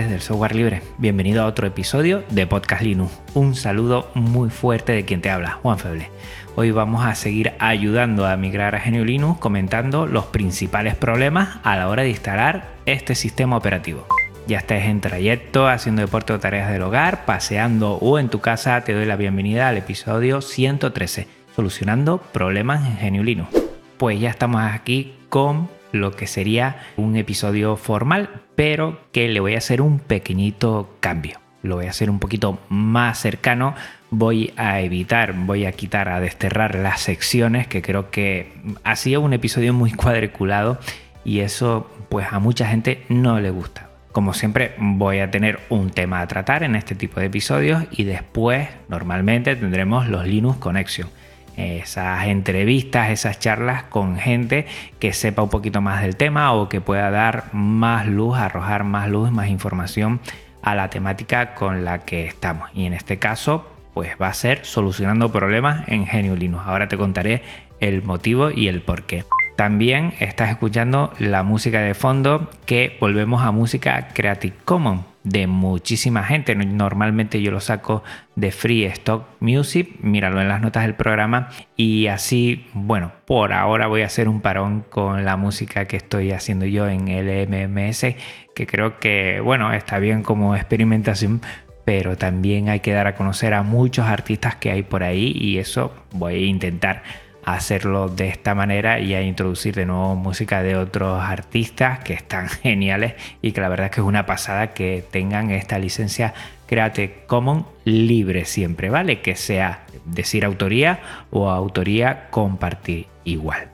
Del software libre, bienvenido a otro episodio de Podcast Linux. Un saludo muy fuerte de quien te habla, Juan Feble. Hoy vamos a seguir ayudando a migrar a GNU Linux comentando los principales problemas a la hora de instalar este sistema operativo. Ya estés en trayecto, haciendo deporte o tareas del hogar, paseando o en tu casa, te doy la bienvenida al episodio 113, solucionando problemas en GNU Linux. Pues ya estamos aquí con lo que sería un episodio formal, pero que le voy a hacer un pequeñito cambio. Lo voy a hacer un poquito más cercano. Voy a evitar, voy a quitar, a desterrar las secciones, que creo que ha sido un episodio muy cuadriculado y eso pues a mucha gente no le gusta. Como siempre voy a tener un tema a tratar en este tipo de episodios y después normalmente tendremos los Linux Connection esas entrevistas, esas charlas con gente que sepa un poquito más del tema o que pueda dar más luz, arrojar más luz, más información a la temática con la que estamos. Y en este caso, pues va a ser solucionando problemas en GNU Linux. Ahora te contaré el motivo y el por qué. También estás escuchando la música de fondo que volvemos a música Creative Commons de muchísima gente. Normalmente yo lo saco de Free Stock Music, míralo en las notas del programa y así, bueno, por ahora voy a hacer un parón con la música que estoy haciendo yo en el MMS, que creo que, bueno, está bien como experimentación, pero también hay que dar a conocer a muchos artistas que hay por ahí y eso voy a intentar hacerlo de esta manera y a introducir de nuevo música de otros artistas que están geniales y que la verdad es que es una pasada que tengan esta licencia Creative Commons libre siempre, ¿vale? Que sea decir autoría o autoría compartir igual.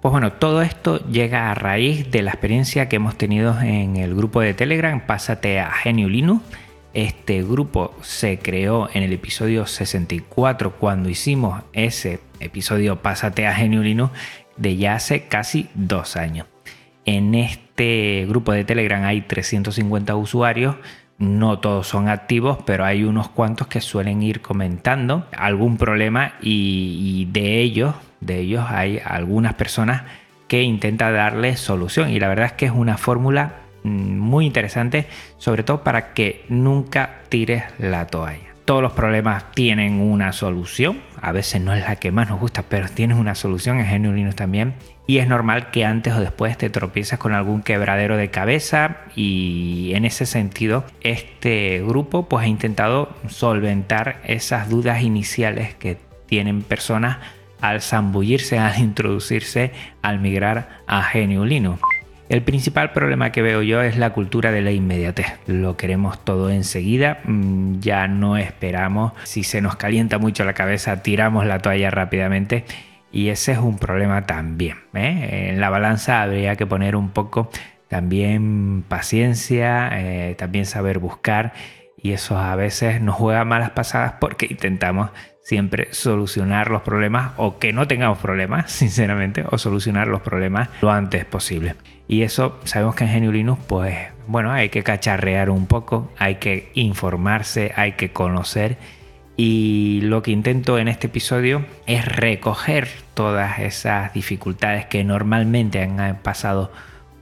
Pues bueno, todo esto llega a raíz de la experiencia que hemos tenido en el grupo de Telegram Pásate a Genio Linux este grupo se creó en el episodio 64 cuando hicimos ese episodio Pásate a Genio Linux de ya hace casi dos años. En este grupo de Telegram hay 350 usuarios, no todos son activos, pero hay unos cuantos que suelen ir comentando algún problema y, de ellos, de ellos hay algunas personas que intentan darle solución y la verdad es que es una fórmula muy interesante, sobre todo para que nunca tires la toalla. Todos los problemas tienen una solución, a veces no es la que más nos gusta, pero tienes una solución en GNU Linux también. Y es normal que antes o después te tropieces con algún quebradero de cabeza y en ese sentido este grupo pues ha intentado solventar esas dudas iniciales que tienen personas al zambullirse, al introducirse, al migrar a GNU Linux. El principal problema que veo yo es la cultura de la inmediatez. Lo queremos todo enseguida, mm, ya no esperamos. Si se nos calienta mucho la cabeza, tiramos la toalla rápidamente. Y ese es un problema también. ¿eh? En la balanza habría que poner un poco también paciencia, eh, también saber buscar. Y eso a veces nos juega malas pasadas porque intentamos siempre solucionar los problemas o que no tengamos problemas, sinceramente, o solucionar los problemas lo antes posible. Y eso sabemos que en GNU Linux, pues bueno, hay que cacharrear un poco, hay que informarse, hay que conocer. Y lo que intento en este episodio es recoger todas esas dificultades que normalmente han pasado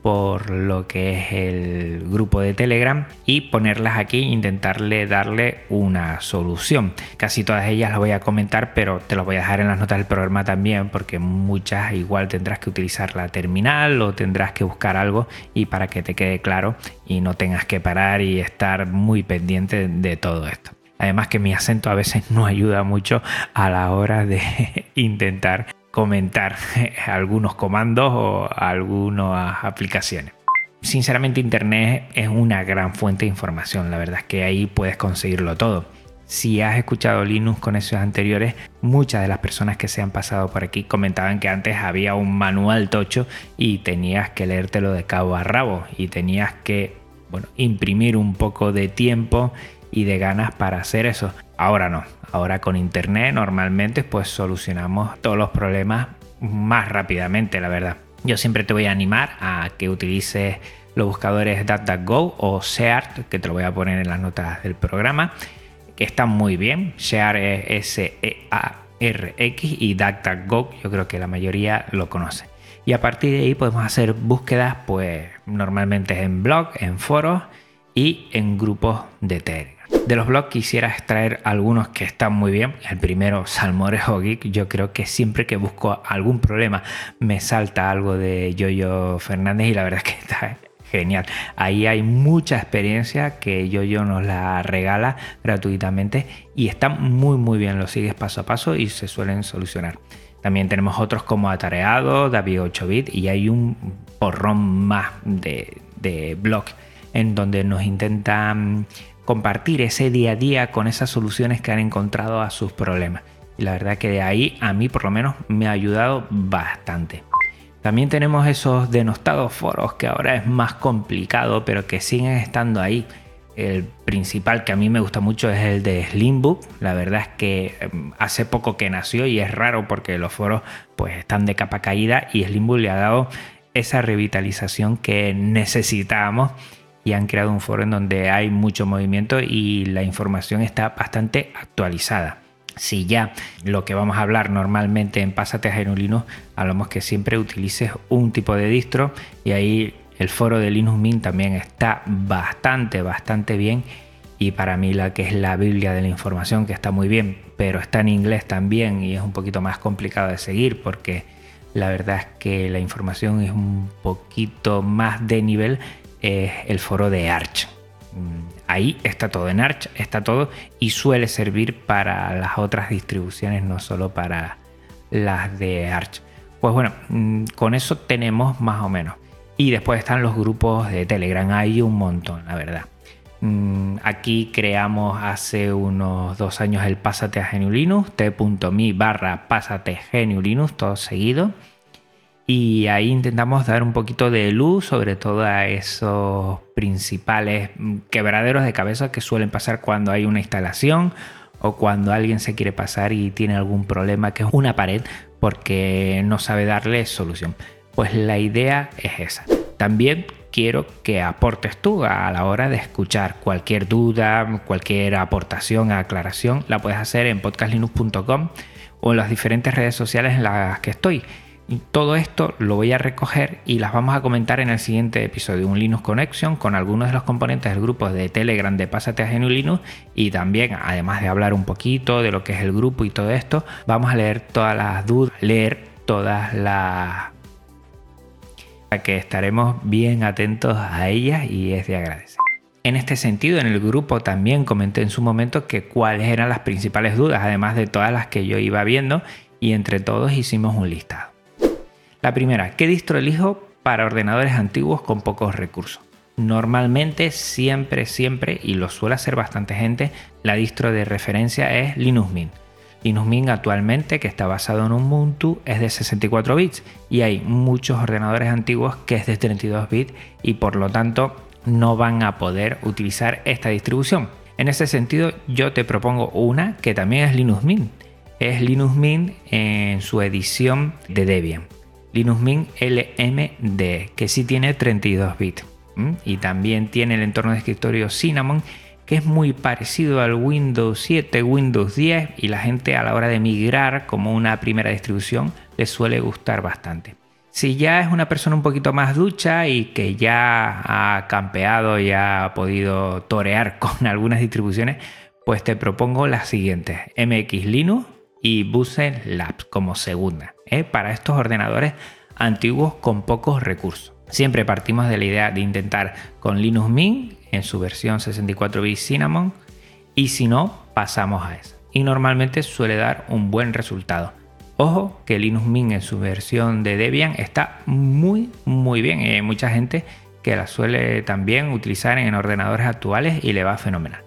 por lo que es el grupo de Telegram y ponerlas aquí intentarle darle una solución. Casi todas ellas las voy a comentar, pero te las voy a dejar en las notas del programa también, porque muchas igual tendrás que utilizar la terminal o tendrás que buscar algo y para que te quede claro y no tengas que parar y estar muy pendiente de todo esto. Además que mi acento a veces no ayuda mucho a la hora de intentar comentar algunos comandos o algunas aplicaciones. sinceramente Internet es una gran fuente de información, la verdad es que ahí puedes conseguirlo todo. Si has escuchado Linux con esos anteriores, muchas de las personas que se han pasado por aquí comentaban que antes había un manual tocho y tenías que leértelo de cabo a rabo y tenías que bueno, imprimir un poco de tiempo y de ganas para hacer eso. Ahora no, ahora con internet normalmente pues solucionamos todos los problemas más rápidamente, la verdad. Yo siempre te voy a animar a que utilices los buscadores DuckDuckGo o SEART, que te lo voy a poner en las notas del programa, que están muy bien. SEART es S-E-A-R-X y DuckDuckGo yo creo que la mayoría lo conoce. Y a partir de ahí podemos hacer búsquedas, pues normalmente en blog, en foros y en grupos de Telegram. De los blogs quisiera extraer algunos que están muy bien. El primero, Salmorejo Geek. Yo creo que siempre que busco algún problema me salta algo de Yoyo Fernández y la verdad es que está genial. Ahí hay mucha experiencia que Yoyo nos la regala gratuitamente y está muy muy bien. Lo sigues paso a paso y se suelen solucionar. También tenemos otros como Atareado, David 8bit y hay un porrón más de, de blog en donde nos intentan compartir ese día a día con esas soluciones que han encontrado a sus problemas. Y la verdad que de ahí a mí por lo menos me ha ayudado bastante. También tenemos esos denostados foros que ahora es más complicado, pero que siguen estando ahí. El principal que a mí me gusta mucho es el de Slimbook. La verdad es que em, hace poco que nació y es raro porque los foros pues están de capa caída y Slimbook le ha dado esa revitalización que necesitábamos y han creado un foro en donde hay mucho movimiento y la información está bastante actualizada. Si ya lo que vamos a hablar normalmente en Pásate a Genulino, hablamos que siempre utilices un tipo de distro y ahí el foro de Linux Mint también está bastante, bastante bien. Y para mí la que es la Biblia de la información, que está muy bien, pero está en inglés también y es un poquito más complicado de seguir porque la verdad es que la información es un poquito más de nivel es el foro de Arch. Mm, ahí está todo, en Arch está todo y suele servir para las otras distribuciones, no solo para las de Arch. Pues bueno, mm, con eso tenemos más o menos. Y después están los grupos de Telegram, hay un montón, la verdad. Mm, aquí creamos hace unos dos años el Pásate a Geniulinus, t.me barra Pásate Geniulinus, todo seguido y ahí intentamos dar un poquito de luz sobre todo a esos principales quebraderos de cabeza que suelen pasar cuando hay una instalación o cuando alguien se quiere pasar y tiene algún problema que es una pared porque no sabe darle solución. Pues la idea es esa. También quiero que aportes tú a la hora de escuchar cualquier duda, cualquier aportación, aclaración, la puedes hacer en podcastlinux.com o en las diferentes redes sociales en las que estoy. Todo esto lo voy a recoger y las vamos a comentar en el siguiente episodio, un Linux Connection con algunos de los componentes del grupo de Telegram de Pásate a GNU Linux y también, además de hablar un poquito de lo que es el grupo y todo esto, vamos a leer todas las dudas, leer todas las que estaremos bien atentos a ellas y es de agradecer. En este sentido, en el grupo también comenté en su momento que cuáles eran las principales dudas, además de todas las que yo iba viendo, y entre todos hicimos un listado. La primera, ¿qué distro elijo para ordenadores antiguos con pocos recursos? Normalmente, siempre, siempre, y lo suele hacer bastante gente, la distro de referencia es Linux Mint. Linux Mint actualmente, que está basado en Ubuntu, es de 64 bits y hay muchos ordenadores antiguos que es de 32 bits y por lo tanto no van a poder utilizar esta distribución. En ese sentido, yo te propongo una que también es Linux Mint. Es Linux Mint en su edición de Debian. Linux Mint LMD, que sí tiene 32 bits. Y también tiene el entorno de escritorio Cinnamon, que es muy parecido al Windows 7, Windows 10, y la gente a la hora de migrar como una primera distribución le suele gustar bastante. Si ya es una persona un poquito más ducha y que ya ha campeado y ha podido torear con algunas distribuciones, pues te propongo las siguientes: MX Linux y Buse Labs como segunda, ¿eh? para estos ordenadores antiguos con pocos recursos. Siempre partimos de la idea de intentar con Linux Mint en su versión 64 bit Cinnamon y si no, pasamos a esa. Y normalmente suele dar un buen resultado. Ojo que Linux Mint en su versión de Debian está muy muy bien. Hay mucha gente que la suele también utilizar en ordenadores actuales y le va fenomenal.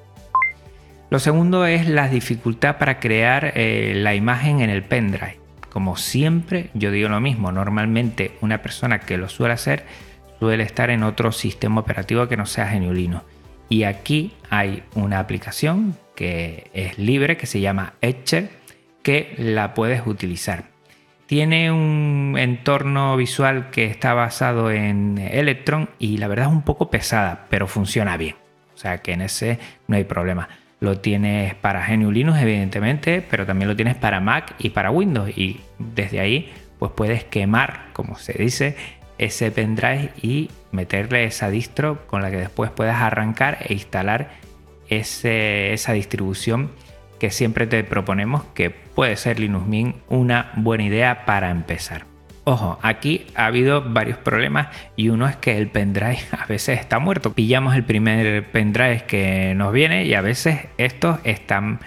Lo segundo es la dificultad para crear eh, la imagen en el pendrive. Como siempre, yo digo lo mismo, normalmente una persona que lo suele hacer suele estar en otro sistema operativo que no sea Geniolino. Y aquí hay una aplicación que es libre, que se llama Etcher, que la puedes utilizar. Tiene un entorno visual que está basado en Electron y la verdad es un poco pesada, pero funciona bien. O sea que en ese no hay problema. Lo tienes para GNU Linux, evidentemente, pero también lo tienes para Mac y para Windows. Y desde ahí, pues puedes quemar, como se dice, ese pendrive y meterle esa distro con la que después puedas arrancar e instalar esa distribución que siempre te proponemos que puede ser Linux Mint una buena idea para empezar. Ojo, aquí ha habido varios problemas y uno es que el pendrive a veces está muerto. Pillamos el primer pendrive que nos viene y a veces estos están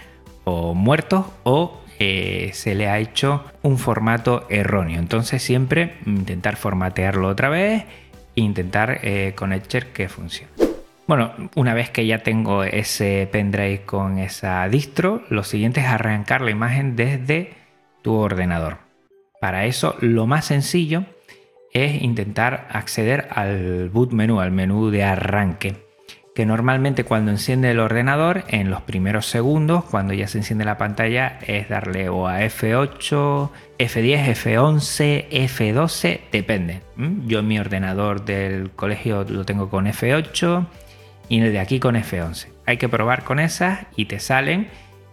o muertos o eh, se le ha hecho un formato erróneo. Entonces siempre intentar formatearlo otra vez e intentar eh, con Etcher que funcione. Bueno, una vez que ya tengo ese pendrive con esa distro, lo siguiente es arrancar la imagen desde tu ordenador. Para eso lo más sencillo es intentar acceder al boot menú, al menú de arranque, que normalmente cuando enciende el ordenador, en los primeros segundos, cuando ya se enciende la pantalla, es darle o a F8, F10, F11, F12, depende. Yo en mi ordenador del colegio lo tengo con F8 y el de aquí con F11. Hay que probar con esas y te salen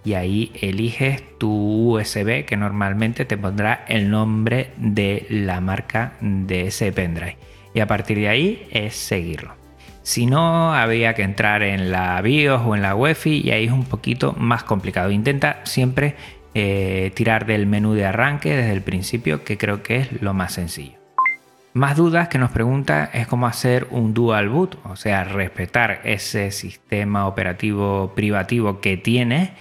y ahí eliges tu USB que normalmente te pondrá el nombre de la marca de ese pendrive. Y a partir de ahí es seguirlo. Si no, había que entrar en la BIOS o en la UEFI y ahí es un poquito más complicado. Intenta siempre eh, tirar del menú de arranque desde el principio, que creo que es lo más sencillo. Más dudas que nos pregunta es cómo hacer un dual boot, o sea, respetar ese sistema operativo privativo que tienes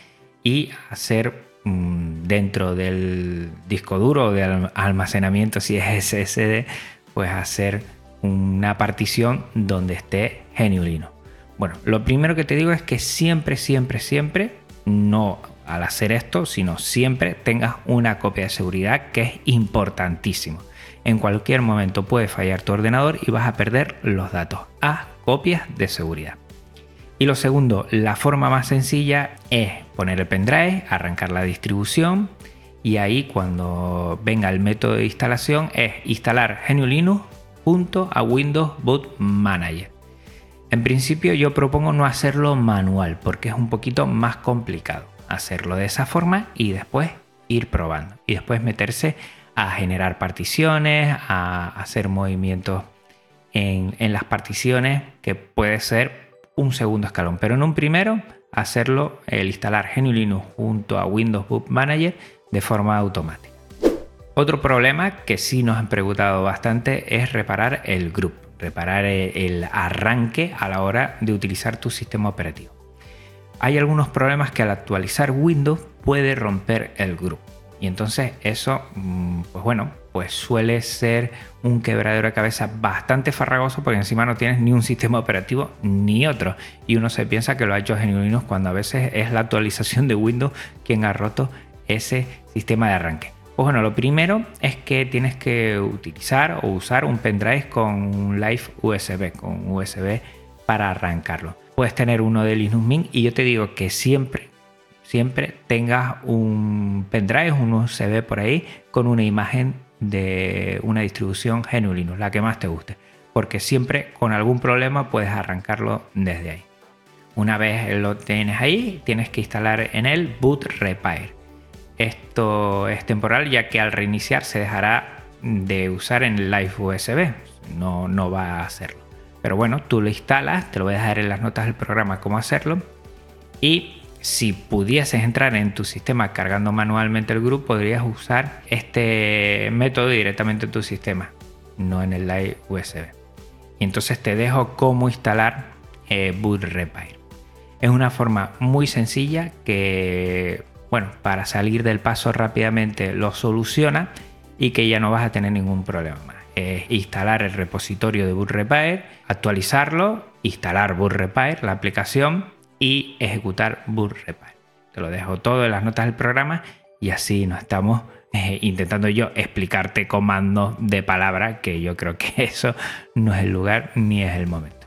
y hacer mm, dentro del disco duro de almacenamiento, si es SSD, pues hacer una partición donde esté Geniulino. Bueno, lo primero que te digo es que siempre, siempre, siempre, no al hacer esto, sino siempre tengas una copia de seguridad que es importantísimo. En cualquier momento puede fallar tu ordenador y vas a perder los datos. Haz copias de seguridad. Y lo segundo, la forma más sencilla es poner el pendrive, arrancar la distribución y ahí cuando venga el método de instalación es instalar GNU Linux junto a Windows Boot Manager. En principio yo propongo no hacerlo manual porque es un poquito más complicado hacerlo de esa forma y después ir probando y después meterse a generar particiones, a hacer movimientos en, en las particiones que puede ser un segundo escalón, pero en un primero hacerlo, el instalar GNU Linux junto a Windows Boot Manager de forma automática. Otro problema que sí nos han preguntado bastante es reparar el group, reparar el arranque a la hora de utilizar tu sistema operativo. Hay algunos problemas que al actualizar Windows puede romper el group y entonces eso, mm, pues bueno, pues suele ser un quebradero de cabeza bastante farragoso porque encima no tienes ni un sistema operativo ni otro. Y uno se piensa que lo ha hecho genuinos cuando a veces es la actualización de Windows quien ha roto ese sistema de arranque. Pues bueno, lo primero es que tienes que utilizar o usar un pendrive con un Live USB, con USB para arrancarlo. Puedes tener uno de Linux Mint y yo te digo que siempre, siempre tengas un pendrive, un USB por ahí con una imagen de una distribución GNU Linux, la que más te guste, porque siempre con algún problema puedes arrancarlo desde ahí. Una vez lo tienes ahí, tienes que instalar en él boot repair. Esto es temporal ya que al reiniciar se dejará de usar en Live USB, no, no va a hacerlo. Pero bueno, tú lo instalas, te lo voy a dejar en las notas del programa cómo hacerlo y si pudieses entrar en tu sistema cargando manualmente el grupo, podrías usar este método directamente en tu sistema, no en el Live USB. Y entonces te dejo cómo instalar eh, Boot Repair. Es una forma muy sencilla que, bueno, para salir del paso rápidamente lo soluciona y que ya no vas a tener ningún problema más. es instalar el repositorio de boot repair, actualizarlo, instalar boot repair, la aplicación y ejecutar boot repair. Te lo dejo todo en las notas del programa y así no estamos eh, intentando yo explicarte comandos de palabra, que yo creo que eso no es el lugar ni es el momento.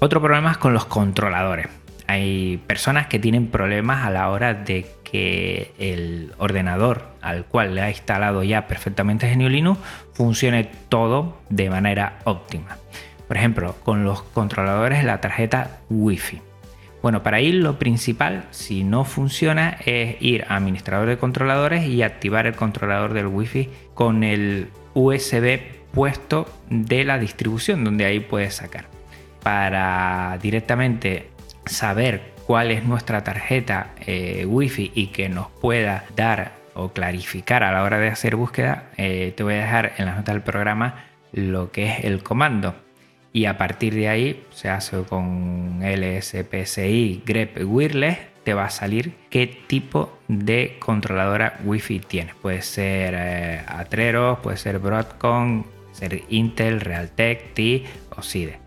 Otro problema es con los controladores. Hay personas que tienen problemas a la hora de que el ordenador al cual le ha instalado ya perfectamente GNU Linux funcione todo de manera óptima. Por ejemplo, con los controladores de la tarjeta Wi-Fi. Bueno, para ir lo principal, si no funciona, es ir a administrador de controladores y activar el controlador del Wi-Fi con el USB puesto de la distribución, donde ahí puedes sacar. Para directamente saber cuál es nuestra tarjeta eh, Wi-Fi y que nos pueda dar o clarificar a la hora de hacer búsqueda, eh, te voy a dejar en las notas del programa lo que es el comando. Y a partir de ahí se hace con LSPCI grep wireless, te va a salir qué tipo de controladora Wi-Fi tienes. Puede ser eh, Atrero, puede ser Broadcom, ser Intel, Realtek, T o SIDE.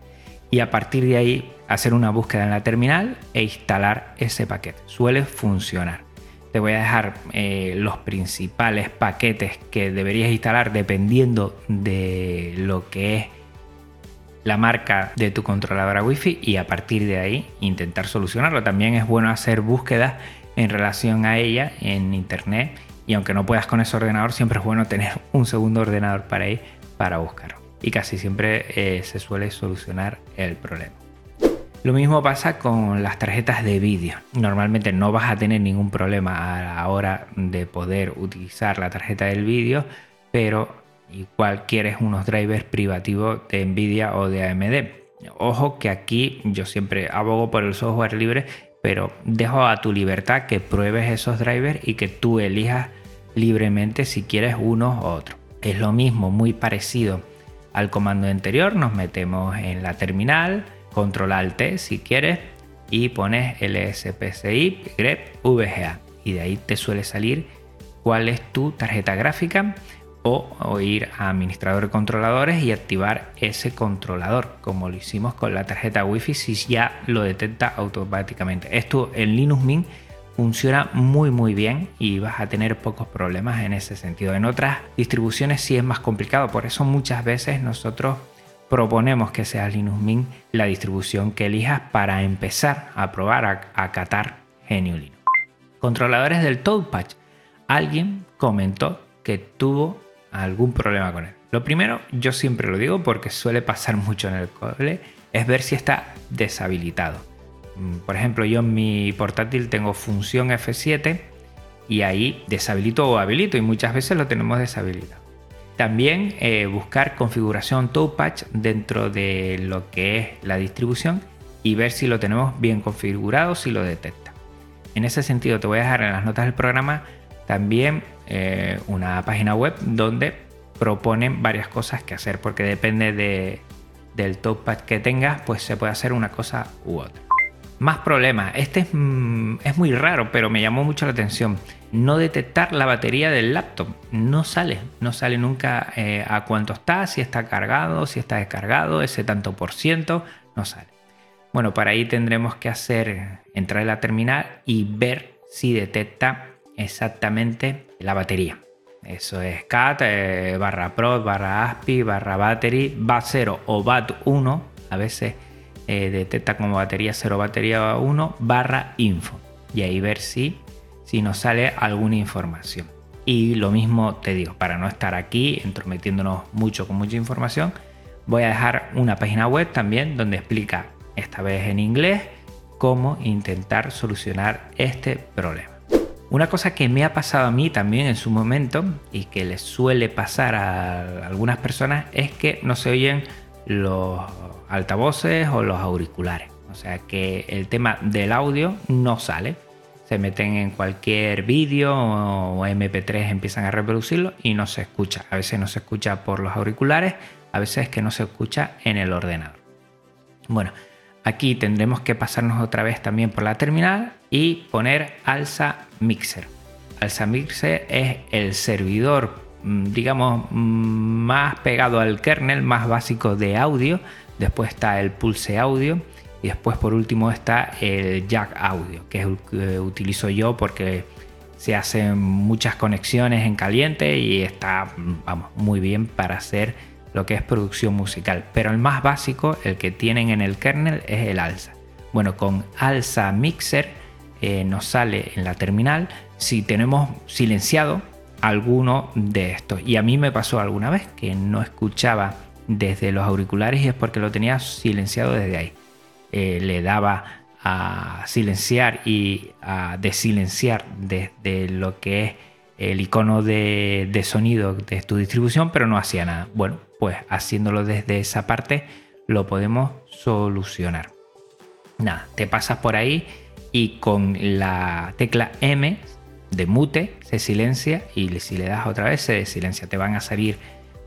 Y a partir de ahí hacer una búsqueda en la terminal e instalar ese paquete. Suele funcionar. Te voy a dejar eh, los principales paquetes que deberías instalar dependiendo de lo que es la marca de tu controladora Wi-Fi y a partir de ahí intentar solucionarlo. También es bueno hacer búsquedas en relación a ella en internet y aunque no puedas con ese ordenador, siempre es bueno tener un segundo ordenador para ir para buscarlo. Y casi siempre eh, se suele solucionar el problema. Lo mismo pasa con las tarjetas de vídeo. Normalmente no vas a tener ningún problema a la hora de poder utilizar la tarjeta del vídeo, pero igual quieres unos drivers privativos de Nvidia o de AMD. Ojo que aquí yo siempre abogo por el software libre, pero dejo a tu libertad que pruebes esos drivers y que tú elijas libremente si quieres uno u otro. Es lo mismo, muy parecido al comando anterior. Nos metemos en la terminal, control alt si quieres y pones lspci grep vga y de ahí te suele salir cuál es tu tarjeta gráfica o, ir a administrador de controladores y activar ese controlador como lo hicimos con la tarjeta wifi si ya lo detecta automáticamente esto en Linux Mint funciona muy muy bien y vas a tener pocos problemas en ese sentido en otras distribuciones sí es más complicado por eso muchas veces nosotros proponemos que sea Linux Mint la distribución que elijas para empezar a probar a, a catar GNU Linux. Controladores del Toadpatch. Alguien comentó que tuvo algún problema con él. Lo primero, yo siempre lo digo porque suele pasar mucho en el cole, es ver si está deshabilitado. Mm, por ejemplo, yo en mi portátil tengo función F7 y ahí deshabilito o habilito y muchas veces lo tenemos deshabilitado. También eh, buscar configuración Touchpatch dentro de lo que es la distribución y ver si lo tenemos bien configurado, si lo detecta. En ese sentido te voy a dejar en las notas del programa también eh, una página web donde proponen varias cosas que hacer porque depende de, del touchpad que tengas pues se puede hacer una cosa u otra. Más problemas. Este es, mm, es, muy raro, pero me llamó mucho la atención. No detectar la batería del laptop. No sale. No sale nunca eh, a cuánto está, si está cargado, si está descargado, ese tanto por ciento. No sale. Bueno, para ahí tendremos que hacer, entrar en la terminal y ver si detecta exactamente la batería. Eso es cat eh, barra prod barra aspi barra battery bat 0 o bat 1. A veces eh, detecta como batería 0 batería 1 barra info. Y ahí ver si, si nos sale alguna información. Y lo mismo te digo, para no estar aquí entrometiéndonos mucho con mucha información, voy a dejar una página web también donde explica, esta vez en inglés, cómo intentar solucionar este problema. Una cosa que me ha pasado a mí también en su momento y que les suele pasar a algunas personas es que no se oyen los altavoces o los auriculares. O sea que el tema del audio no sale. Se meten en cualquier vídeo o MP3 empiezan a reproducirlo y no se escucha. A veces no se escucha por los auriculares, a veces es que no se escucha en el ordenador. Bueno, Aquí tendremos que pasarnos otra vez también por la terminal y poner alza mixer. Alza mixer es el servidor mm, digamos, mm, más pegado al kernel, más básico de audio. Después está el Pulse Audio y después por último está el Jack Audio, que es el que utilizo yo porque se hacen muchas conexiones en caliente y está vamos, muy bien para hacer lo que es producción musical. Pero el más básico, el que tienen en el kernel, es el ALSA. Bueno, con ALSA Mixer eh, nos sale en la terminal si tenemos silenciado alguno de estos. Y a mí me pasó alguna vez que no escuchaba desde los auriculares y es porque lo tenía silenciado desde ahí. Eh, le daba a silenciar y a desilenciar desde lo que es el icono de, de, sonido de tu distribución, pero no hacía nada. Bueno, pues haciéndolo desde esa parte lo podemos solucionar. Nada, te pasas por ahí y con la tecla M de mute se silencia y si le das otra vez se desilencia. Te van a salir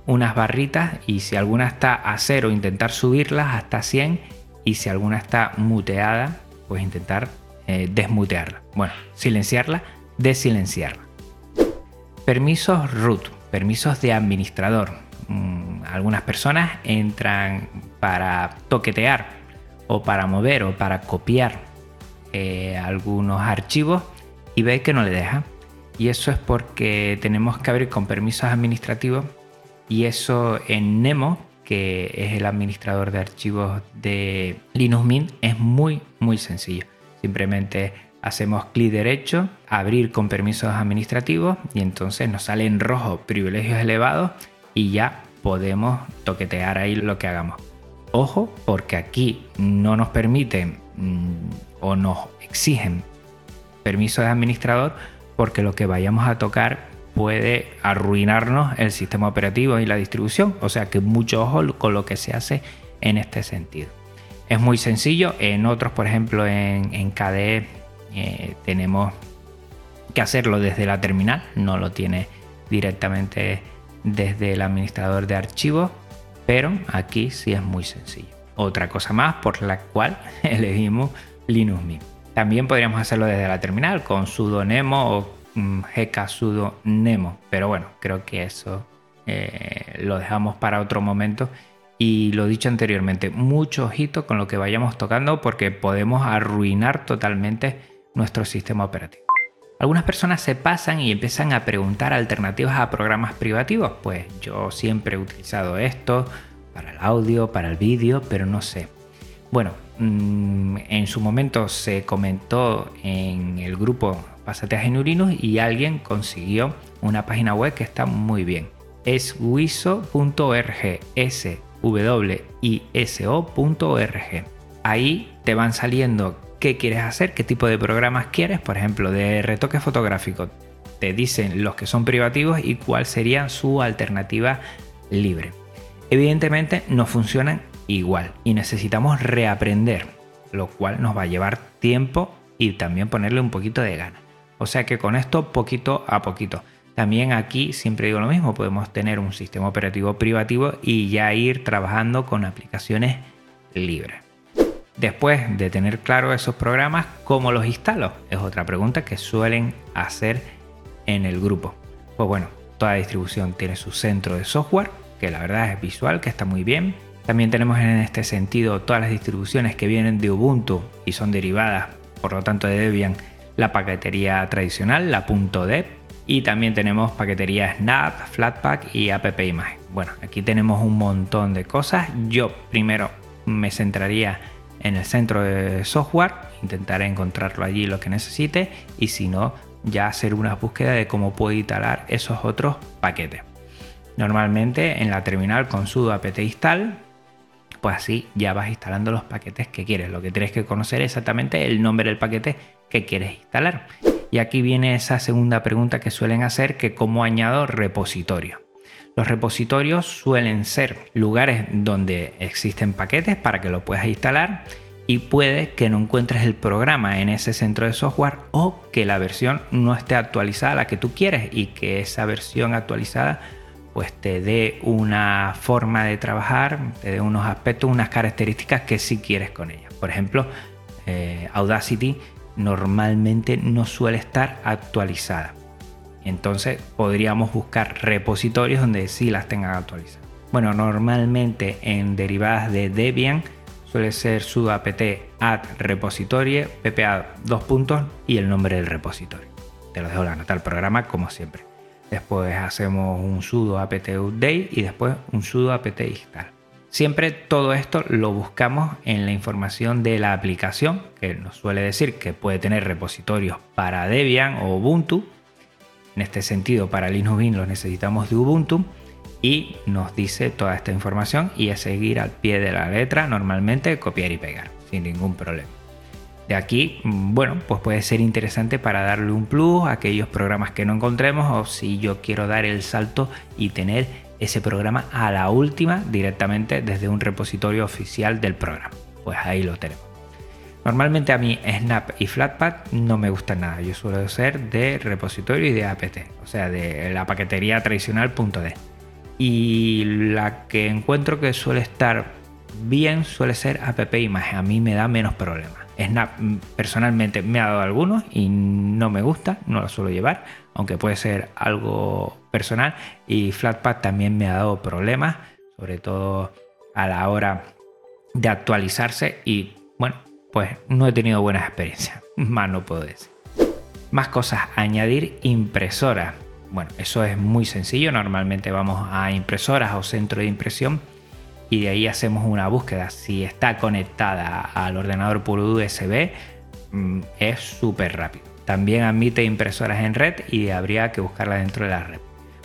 unas barritas y si alguna está a cero intentar subirlas hasta 100 y si alguna está muteada pues intentar eh, desmutearla. Bueno, silenciarla, desilenciarla. Permisos root, permisos de administrador. Mm, algunas personas entran para toquetear o para mover o para copiar eh, algunos archivos y ve que no le deja. Y eso es porque tenemos que abrir con permisos administrativos y eso en Nemo, que es el administrador de archivos de Linux Mint, es muy muy sencillo. Simplemente hacemos clic derecho, abrir con permisos administrativos y entonces nos sale en rojo privilegios elevados y ya podemos toquetear ahí lo que hagamos. Ojo, porque aquí no nos permiten mm, o nos exigen permiso de administrador porque lo que vayamos a tocar puede arruinarnos el sistema operativo y la distribución. O sea que mucho ojo con lo que se hace en este sentido. Es muy sencillo. En otros, por ejemplo, en, KDE eh, tenemos que hacerlo desde la terminal. No lo tiene directamente desde el administrador de archivos. Pero aquí sí es muy sencillo. Otra cosa más por la cual elegimos Linux Mint. También podríamos hacerlo desde la terminal con sudo nemo o mm, gk sudo nemo. Pero bueno, creo que eso eh, lo dejamos para otro momento. Y lo dicho anteriormente, mucho ojito con lo que vayamos tocando porque podemos arruinar totalmente nuestro sistema operativo. Algunas personas se pasan y empiezan a preguntar alternativas a programas privativos. Pues yo siempre he utilizado esto para el audio, para el vídeo, pero no sé. Bueno, mm, en su momento se comentó en el grupo Pásate a Genurinus y alguien consiguió una página web que está muy bien. Es wiso.org, s w i s -O Ahí te van saliendo qué quieres hacer, qué tipo de programas quieres, por ejemplo, de retoque fotográfico. Te dicen los que son privativos y cuál sería su alternativa libre. Evidentemente no funcionan igual y necesitamos reaprender, lo cual nos va a llevar tiempo y también ponerle un poquito de gana. O sea que con esto poquito a poquito. También aquí siempre digo lo mismo, podemos tener un sistema operativo privativo y ya ir trabajando con aplicaciones libres. Después de tener claro esos programas, ¿cómo los instalo? Es otra pregunta que suelen hacer en el grupo. Pues bueno, toda distribución tiene su centro de software, que la verdad es visual, que está muy bien. También tenemos en este sentido todas las distribuciones que vienen de Ubuntu y son derivadas, por lo tanto, de Debian, la paquetería tradicional, la .deb, y también tenemos paquetería Snap, Flatpak y App Bueno, aquí tenemos un montón de cosas. Yo primero me centraría en el centro de software, intentaré encontrarlo allí lo que necesite y si no, ya hacer una búsqueda de cómo puedo instalar esos otros paquetes. Normalmente en la terminal con sudo apt install, pues así ya vas instalando los paquetes que quieres. Lo que tienes que conocer es exactamente el nombre del paquete que quieres instalar. Y aquí viene esa segunda pregunta que suelen hacer, que cómo añado repositorio. Los repositorios suelen ser lugares donde existen paquetes para que lo puedas instalar y puede que no encuentres el programa en ese centro de software o que la versión no esté actualizada la que tú quieres y que esa versión actualizada pues te dé una forma de trabajar, te dé unos aspectos, unas características que sí quieres con ella. Por ejemplo, eh, Audacity normalmente no suele estar actualizada. Entonces podríamos buscar repositorios donde sí las tengan actualizadas. Bueno, normalmente en derivadas de Debian suele ser sudo apt add repository ppa dos puntos y el nombre del repositorio. Te lo dejo la nota del programa como siempre. Después hacemos un sudo apt update y después un sudo apt install. Siempre todo esto lo buscamos en la información de la aplicación, que nos suele decir que puede tener repositorios para Debian o Ubuntu. En este sentido, para Linux Mint los necesitamos de Ubuntu y nos dice toda esta información y es seguir al pie de la letra, normalmente copiar y pegar, sin ningún problema. De aquí, bueno, pues puede ser interesante para darle un plus a aquellos programas que no encontremos o si yo quiero dar el salto y tener ese programa a la última directamente desde un repositorio oficial del programa. Pues ahí lo tenemos. Normalmente a mí Snap y Flatpak no me gustan nada. Yo suelo ser de repositorio y de apt, o sea, de la paquetería tradicional .d. Y la que encuentro que suele estar bien suele ser app imagen. A mí me da menos problemas. Snap mm, personalmente me ha dado algunos y no me gusta, no lo suelo llevar, aunque puede ser algo personal. Y Flatpak también me ha dado problemas, sobre todo a la hora de actualizarse y bueno, pues no he tenido buenas experiencias, más no puedo decir. Más cosas, añadir impresora. Bueno, eso es muy sencillo, normalmente vamos a impresoras o centro de impresión y de ahí hacemos una búsqueda. Si está conectada al ordenador por USB, mm, es súper rápido. También admite impresoras en red y habría que buscarla dentro de la red.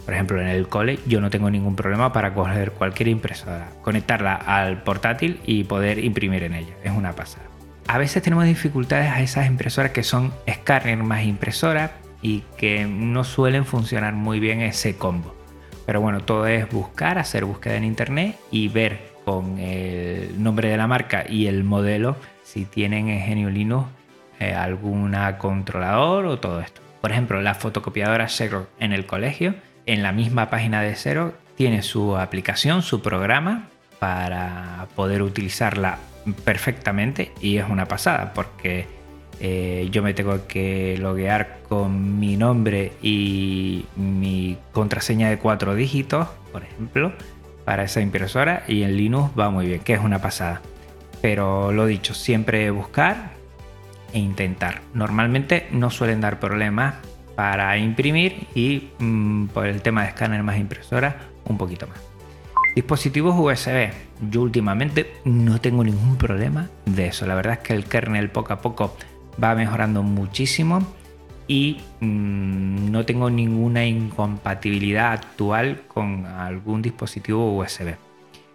Por ejemplo, en el cole yo no tengo ningún problema para coger cualquier impresora, conectarla al portátil y poder imprimir en ella. Es una pasada. A veces tenemos dificultades a esas impresoras que son escáner más impresora y que no suelen funcionar muy bien ese combo. Pero bueno, todo es buscar, hacer búsqueda en internet y ver con el nombre de la marca y el modelo si tienen en Genio Linux eh, alguna controlador o todo esto. Por ejemplo, la fotocopiadora Xerox en el colegio, en la misma página de Xerox, tiene su aplicación, su programa para poder utilizarla perfectamente y es una pasada porque eh, yo me tengo que loguear con mi nombre y mi contraseña de cuatro dígitos, por ejemplo, para esa impresora y en Linux va muy bien, que es una pasada. Pero lo dicho, siempre buscar e intentar. Normalmente no suelen dar problemas para imprimir y mm, por el tema de escáner más impresora un poquito más. Dispositivos USB. Yo últimamente no tengo ningún problema de eso. La verdad es que el kernel poco a poco va mejorando muchísimo y mm, no tengo ninguna incompatibilidad actual con algún dispositivo USB.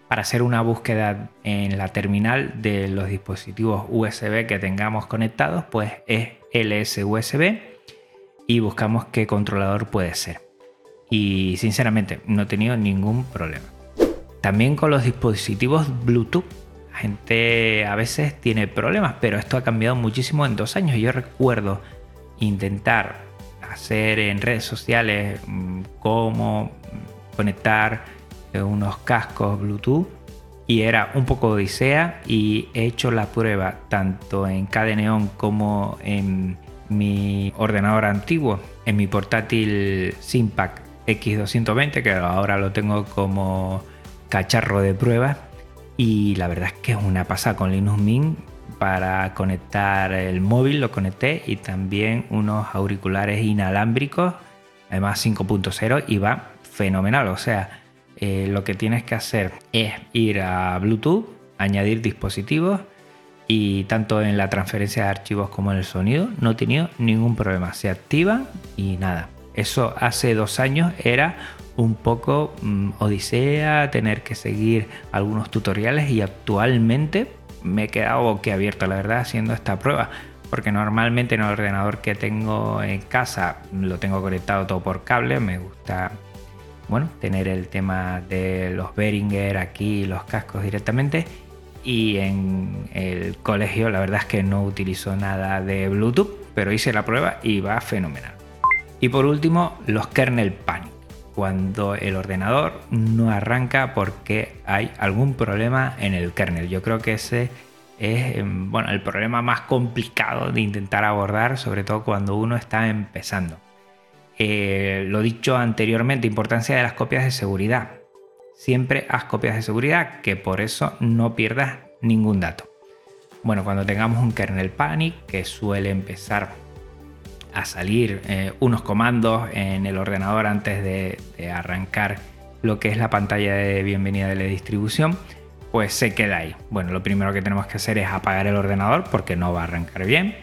Para hacer una búsqueda en la terminal de los dispositivos USB que tengamos conectados, pues es LSUSB y buscamos qué controlador puede ser. Y sinceramente no he tenido ningún problema. También con los dispositivos Bluetooth gente a veces tiene problemas, pero esto ha cambiado muchísimo en dos años. Yo recuerdo intentar hacer en redes sociales mm, cómo conectar unos cascos Bluetooth y era un poco odisea y he hecho la prueba tanto en Cadeneon como en mi ordenador antiguo, en mi portátil Simpac X220 que ahora lo tengo como cacharro de prueba y la verdad es que es una pasada con Linux Mint para conectar el móvil, lo conecté y también unos auriculares inalámbricos, además 5.0 y va fenomenal. O sea, eh, lo que tienes que hacer es ir a Bluetooth, añadir dispositivos y tanto en la transferencia de archivos como en el sonido no he tenido ningún problema. Se activa y nada. Eso hace dos años era un poco mm, odisea, tener que seguir algunos tutoriales y actualmente me he quedado abierto la verdad, haciendo esta prueba. Porque normalmente en el ordenador que tengo en casa lo tengo conectado todo por cable. Me gusta, bueno, tener el tema de los Behringer aquí, los cascos directamente. Y en el colegio la verdad es que no utilizo nada de Bluetooth, pero hice la prueba y va fenomenal. Y por último, los kernel panic cuando el ordenador no arranca porque hay algún problema en el kernel. Yo creo que ese es em, bueno, el problema más complicado de intentar abordar, sobre todo cuando uno está empezando. Eh, lo dicho anteriormente, importancia de las copias de seguridad. Siempre haz copias de seguridad, que por eso no pierdas ningún dato. Bueno, cuando tengamos un kernel panic, que suele empezar a salir eh, unos comandos en el ordenador antes de, arrancar lo que es la pantalla de bienvenida de la distribución, pues se queda ahí. Bueno, lo primero que tenemos que hacer es apagar el ordenador porque no va a arrancar bien.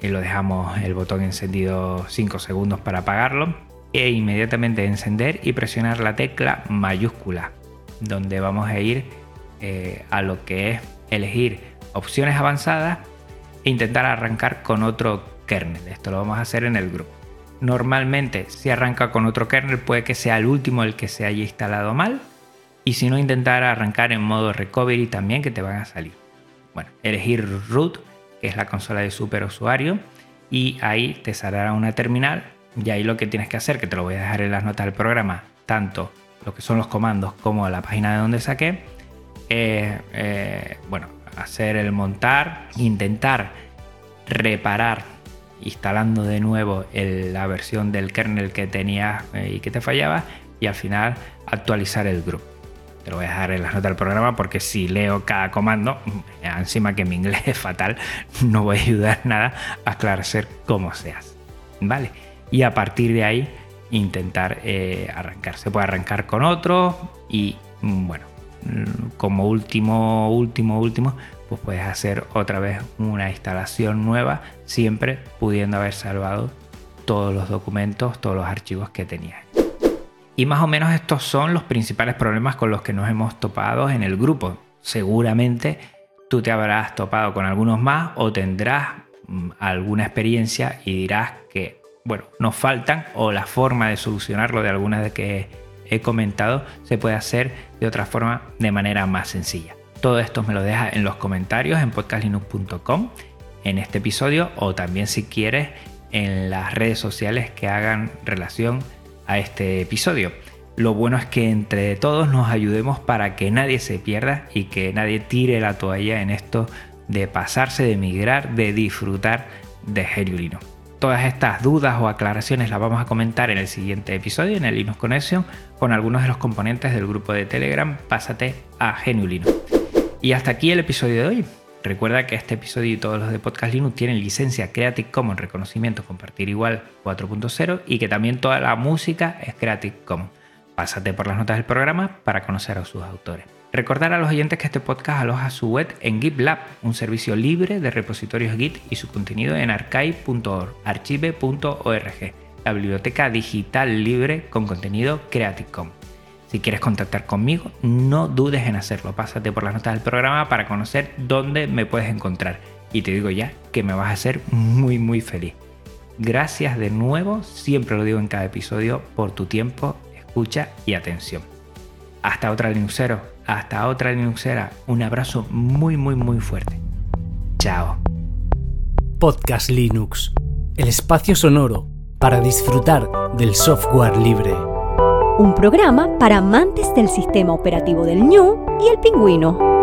Y lo dejamos el botón encendido 5 segundos para apagarlo. E inmediatamente encender y presionar la tecla mayúscula, donde vamos a ir eh, a lo que es elegir opciones avanzadas e intentar arrancar con otro kernel. Esto lo vamos a hacer en el grupo. Normalmente si arranca con otro kernel puede que sea el último el que se haya instalado mal y si no intentar arrancar en modo recovery también que te van a salir. Bueno, elegir root que es la consola de superusuario y ahí te saldrá una terminal y ahí lo que tienes que hacer, que te lo voy a dejar en las notas del programa, tanto lo que son los comandos como la página de donde saqué, eh, bueno, hacer el montar, intentar reparar instalando de nuevo la versión del kernel que tenías eh, y que te fallaba y al final actualizar el grupo. Te lo voy a dejar en las notas del programa porque si leo cada comando, encima que mi inglés es fatal, no voy a ayudar nada a aclarecer cómo se hace. ¿Vale? Y a partir de ahí intentar eh, arrancar. Se puede arrancar con otro y mm, bueno, como último, último, último, pues puedes hacer otra vez una instalación nueva, siempre pudiendo haber salvado todos los documentos, todos los archivos que tenías. Y más o menos estos son los principales problemas con los que nos hemos topado en el grupo. Seguramente tú te habrás topado con algunos más o tendrás mm, alguna experiencia y dirás que, bueno, nos faltan o la forma de solucionarlo de algunas de que he comentado se puede hacer de otra forma de manera más sencilla. Todo esto me lo deja en los comentarios en podcastlinux.com en este episodio o también si quieres en las redes sociales que hagan relación a este episodio. Lo bueno es que entre todos nos ayudemos para que nadie se pierda y que nadie tire la toalla en esto de pasarse, de migrar, de disfrutar de Geniulino. Todas estas dudas o aclaraciones las vamos a comentar en el siguiente episodio en el Linux Connection con algunos de los componentes del grupo de Telegram Pásate a Geniulino. Y hasta aquí el episodio de hoy. Recuerda que este episodio y todos los de Podcast Linux tienen licencia Creative Commons reconocimiento compartir igual 4.0 y que también toda la música es Creative Commons. Pásate por las notas del programa para conocer a sus autores. Recordar a los oyentes que este podcast aloja su web en GitLab, un servicio libre de repositorios Git y su contenido en archive.org, archive.org, la biblioteca digital libre con contenido Creative. Si quieres contactar conmigo, no dudes en hacerlo. Pásate por las notas del programa para conocer dónde me puedes encontrar. Y te digo ya que me vas a hacer muy muy feliz. Gracias de nuevo, siempre lo digo en cada episodio, por tu tiempo, escucha y atención. Hasta otra Linuxero, hasta otra Linuxera. Un abrazo muy muy muy fuerte. Chao. Podcast Linux, el espacio sonoro para disfrutar del software libre un programa para amantes del sistema operativo del ñu y el pingüino.